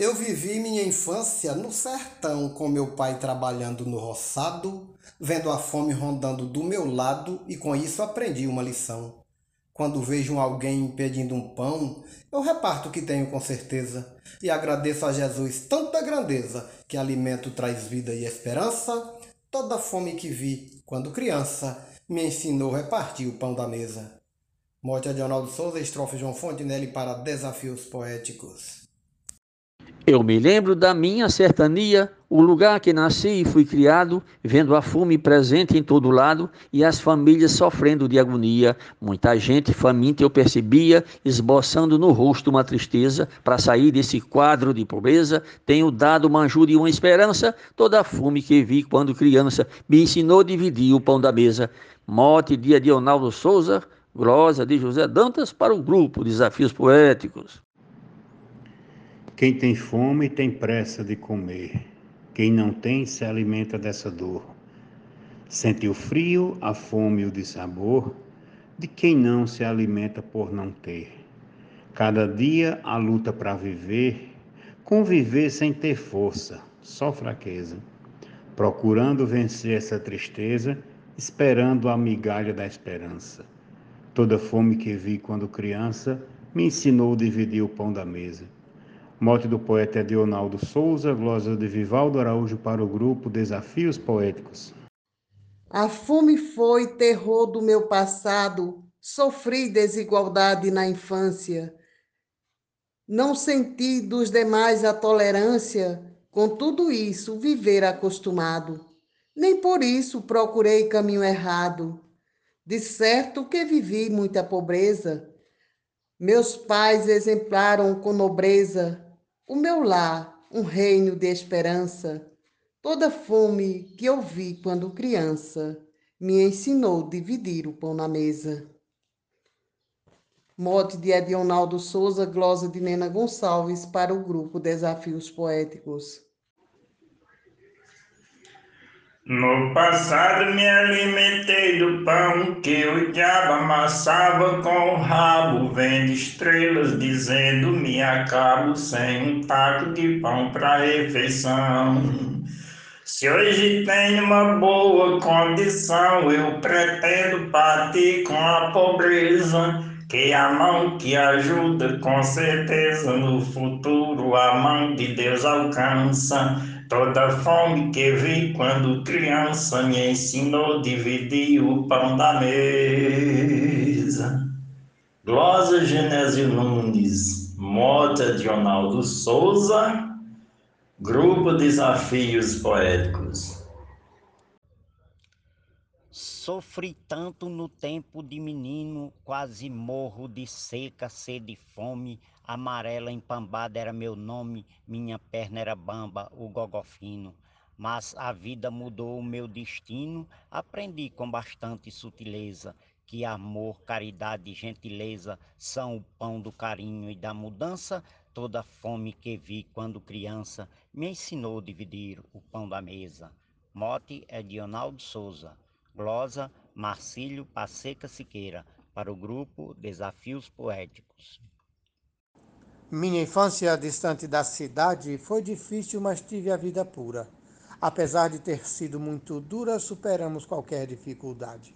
Eu vivi minha infância no sertão, com meu pai trabalhando no roçado, vendo a fome rondando do meu lado e com isso aprendi uma lição. Quando vejo alguém pedindo um pão, eu reparto o que tenho com certeza e agradeço a Jesus tanta grandeza que alimento traz vida e esperança. Toda fome que vi quando criança me ensinou a repartir o pão da mesa. Morte de Ronaldo Souza, estrofe João Fontenelle para Desafios Poéticos. Eu me lembro da minha sertania, o lugar que nasci e fui criado, vendo a fome presente em todo lado e as famílias sofrendo de agonia. Muita gente faminta eu percebia, esboçando no rosto uma tristeza. Para sair desse quadro de pobreza, tenho dado uma ajuda e uma esperança. Toda a fome que vi quando criança me ensinou a dividir o pão da mesa. Mote dia de Ronaldo Souza, Glosa de José Dantas para o grupo Desafios Poéticos. Quem tem fome tem pressa de comer. Quem não tem se alimenta dessa dor. Sente o frio, a fome e o dissabor de quem não se alimenta por não ter. Cada dia a luta para viver, conviver sem ter força, só fraqueza. Procurando vencer essa tristeza, esperando a migalha da esperança. Toda fome que vi quando criança me ensinou a dividir o pão da mesa. Mote do poeta Edionaldo Souza, glosa de Vivaldo Araújo para o grupo Desafios Poéticos. A fome foi terror do meu passado, sofri desigualdade na infância. Não senti dos demais a tolerância, com tudo isso viver acostumado. Nem por isso procurei caminho errado. De certo que vivi muita pobreza. Meus pais exemplaram com nobreza o meu lar, um reino de esperança. Toda fome que eu vi quando criança me ensinou dividir o pão na mesa. Mote de Edionaldo Souza, glosa de Nena Gonçalves para o grupo Desafios Poéticos. No passado me alimentei do pão que o diabo amassava com o rabo, vendo estrelas dizendo me acabo sem um taco de pão para refeição. Se hoje tenho uma boa condição, eu pretendo partir com a pobreza, que a mão que ajuda com certeza no futuro a mão de Deus alcança. Toda fome que vi quando criança me ensinou a dividir o pão da mesa. Glosa Genésio Nunes, Mota de Ronaldo Souza, Grupo Desafios Poéticos. Sofri tanto no tempo de menino, quase morro de seca, sede e fome Amarela empambada era meu nome, minha perna era bamba, o gogofino. Mas a vida mudou o meu destino, aprendi com bastante sutileza que amor, caridade e gentileza são o pão do carinho e da mudança. Toda fome que vi quando criança me ensinou a dividir o pão da mesa. Mote é de Ronaldo Souza. Glosa Marcílio Passeca Siqueira, para o grupo Desafios Poéticos. Minha infância distante da cidade foi difícil, mas tive a vida pura. Apesar de ter sido muito dura, superamos qualquer dificuldade.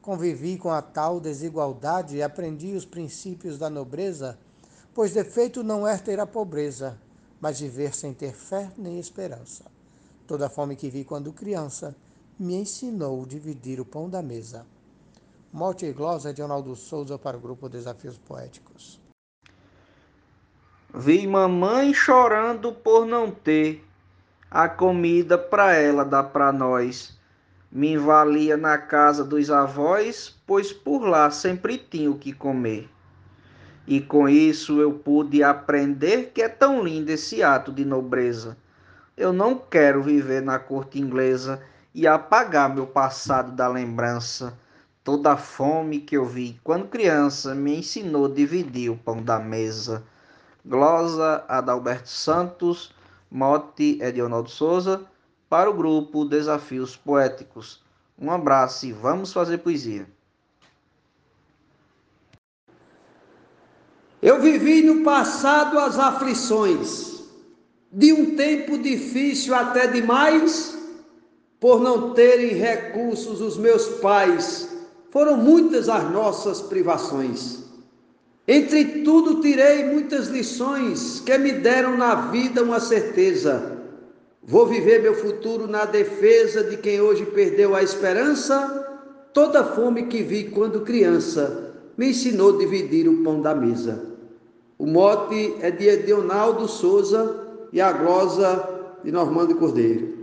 Convivi com a tal desigualdade e aprendi os princípios da nobreza, pois defeito não é ter a pobreza, mas viver sem ter fé nem esperança. Toda fome que vi quando criança me ensinou a dividir o pão da mesa. Morte e glosa de Ronaldo Souza para o grupo Desafios Poéticos. Vi mamãe chorando por não ter a comida para ela dar para nós. Me invalia na casa dos avós, pois por lá sempre tinha o que comer. E com isso eu pude aprender que é tão lindo esse ato de nobreza. Eu não quero viver na corte inglesa e apagar meu passado da lembrança. Toda a fome que eu vi quando criança me ensinou a dividir o pão da mesa. Glosa Adalberto Santos, mote Edionaldo Souza, para o grupo Desafios Poéticos. Um abraço e vamos fazer poesia. Eu vivi no passado as aflições, de um tempo difícil até demais, por não terem recursos os meus pais, foram muitas as nossas privações. Entre tudo tirei muitas lições que me deram na vida uma certeza. Vou viver meu futuro na defesa de quem hoje perdeu a esperança. Toda fome que vi quando criança me ensinou a dividir o pão da mesa. O mote é de Edionaldo Souza e a glosa de Normando Cordeiro.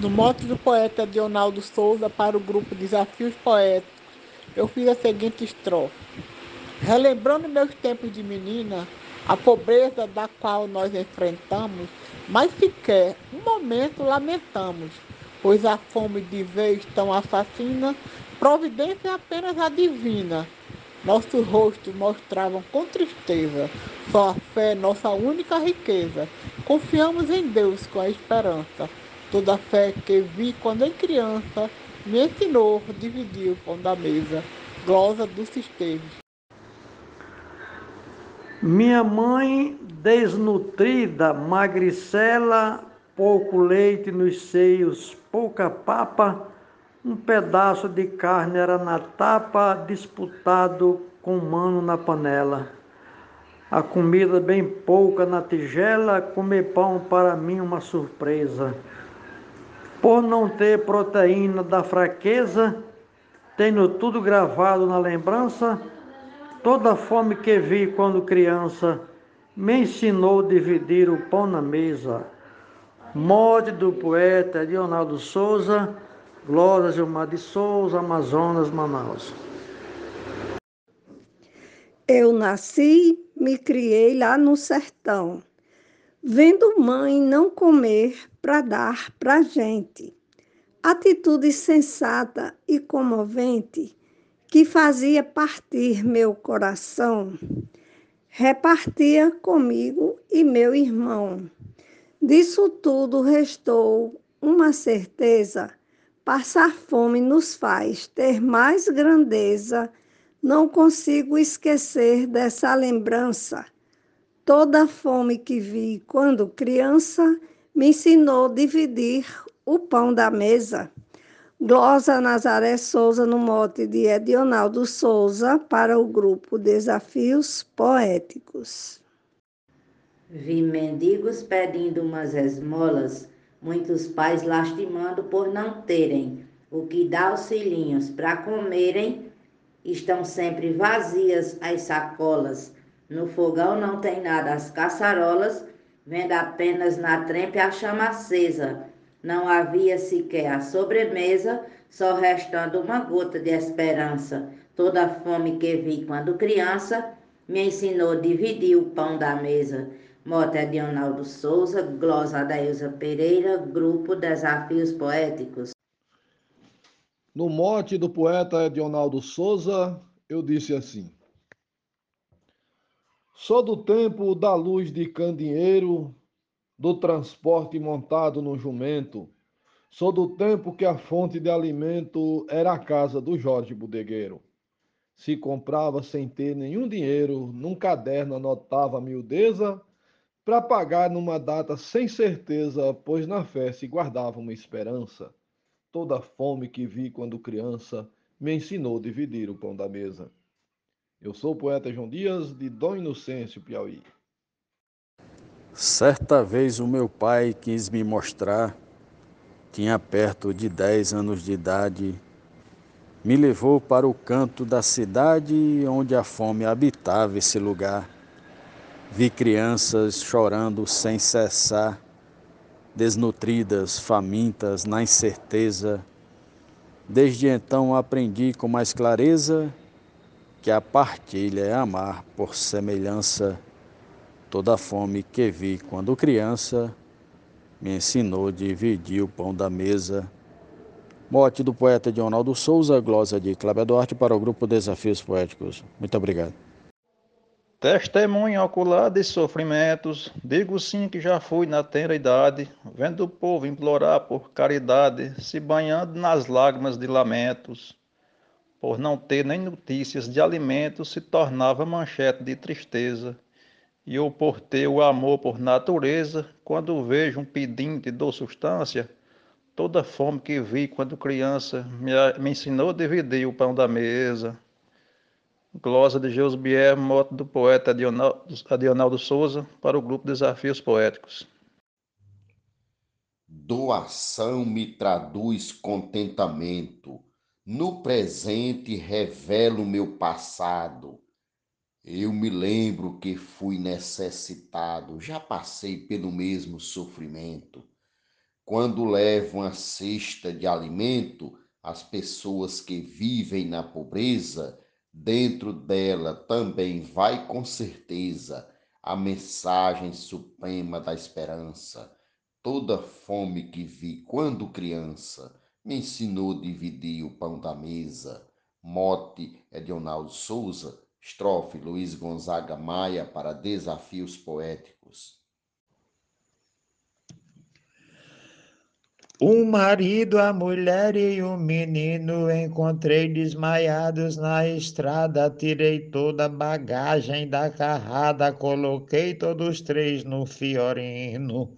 No mote do poeta Dionaldo Souza para o grupo Desafios Poéticos, eu fiz a seguinte estrofe. Relembrando meus tempos de menina, a pobreza da qual nós enfrentamos, mas sequer um momento lamentamos, pois a fome de vez tão assassina, providência é apenas a divina. Nossos rostos mostravam com tristeza, só a fé é nossa única riqueza. Confiamos em Deus com a esperança. Toda a fé que vi quando em criança me ensinou a dividir o pão da mesa. Glosa do Esteves. Minha mãe, desnutrida, magricela, pouco leite nos seios, pouca papa, um pedaço de carne era na tapa, disputado com mano na panela. A comida bem pouca na tigela, comer pão para mim uma surpresa. Por não ter proteína da fraqueza, tenho tudo gravado na lembrança, toda a fome que vi quando criança me ensinou a dividir o pão na mesa. Morte do poeta Leonardo Souza, Glória Gilmar de Souza, Amazonas, Manaus. Eu nasci, me criei lá no sertão, vendo mãe não comer para dar para gente. Atitude sensata e comovente que fazia partir meu coração, repartia comigo e meu irmão. Disso tudo restou uma certeza Passar fome nos faz ter mais grandeza. Não consigo esquecer dessa lembrança. Toda a fome que vi quando criança me ensinou a dividir o pão da mesa. Glosa Nazaré Souza, no mote de Edionaldo Souza, para o grupo Desafios Poéticos. Vi mendigos pedindo umas esmolas muitos pais lastimando por não terem o que dar aos filhinhos para comerem, estão sempre vazias as sacolas. No fogão não tem nada as caçarolas, vendo apenas na trempe a chama acesa. Não havia sequer a sobremesa, só restando uma gota de esperança. Toda a fome que vi quando criança me ensinou a dividir o pão da mesa. Mote é Dionaldo Souza, glosa Adailza Pereira, grupo Desafios Poéticos. No mote do poeta Dionaldo Souza, eu disse assim: Sou do tempo da luz de candinheiro, do transporte montado no jumento. Sou do tempo que a fonte de alimento era a casa do Jorge Bodegueiro. Se comprava sem ter nenhum dinheiro, num caderno anotava a miudeza para pagar numa data sem certeza, pois na fé se guardava uma esperança. Toda a fome que vi quando criança me ensinou a dividir o pão da mesa. Eu sou o poeta João Dias, de Dom Inocêncio, Piauí. Certa vez o meu pai quis me mostrar, tinha perto de dez anos de idade, me levou para o canto da cidade onde a fome habitava esse lugar Vi crianças chorando sem cessar, desnutridas, famintas, na incerteza. Desde então aprendi com mais clareza que a partilha é amar por semelhança. Toda a fome que vi quando criança me ensinou a dividir o pão da mesa. Mote do poeta Dionaldo Souza, glosa de Cláudia Duarte para o grupo Desafios Poéticos. Muito obrigado. Testemunho ocular de sofrimentos, digo sim que já fui na tenra idade, vendo o povo implorar por caridade, se banhando nas lágrimas de lamentos. Por não ter nem notícias de alimentos, se tornava manchete de tristeza, e eu por ter o amor por natureza, quando vejo um pedinte de substância, toda fome que vi quando criança me, me ensinou a dividir o pão da mesa. Glosa de Bier, moto do poeta Adionaldo Souza, para o grupo Desafios Poéticos. Doação me traduz contentamento. No presente revelo meu passado. Eu me lembro que fui necessitado, já passei pelo mesmo sofrimento. Quando levo uma cesta de alimento às pessoas que vivem na pobreza, Dentro dela também vai com certeza a mensagem suprema da esperança. Toda fome que vi quando criança me ensinou a dividir o pão da mesa. Mote Edionaldo Souza, estrofe Luiz Gonzaga Maia para Desafios Poéticos. O marido, a mulher e o menino encontrei desmaiados na estrada. Tirei toda a bagagem da carrada, coloquei todos três no Fiorino.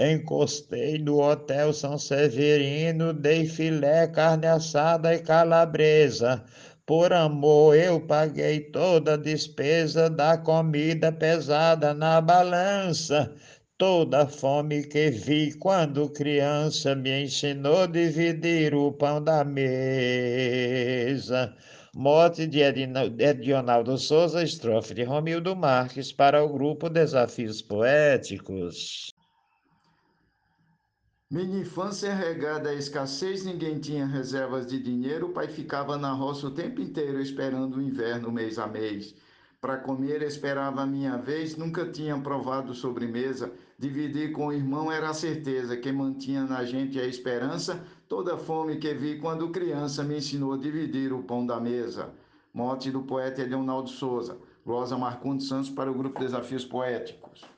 Encostei no Hotel São Severino, dei filé, carne assada e calabresa. Por amor eu paguei toda a despesa da comida pesada na balança. Toda a fome que vi quando criança me ensinou a dividir o pão da mesa. Mote de Edionaldo Souza, estrofe de Romildo Marques para o grupo Desafios Poéticos. Minha infância regada à escassez, ninguém tinha reservas de dinheiro, o pai ficava na roça o tempo inteiro esperando o inverno mês a mês. Para comer esperava a minha vez, nunca tinha provado sobremesa. Dividir com o irmão era a certeza que mantinha na gente a esperança. Toda fome que vi quando criança me ensinou a dividir o pão da mesa. Mote do poeta Leonardo Souza. Rosa Marcondes Santos para o grupo Desafios Poéticos.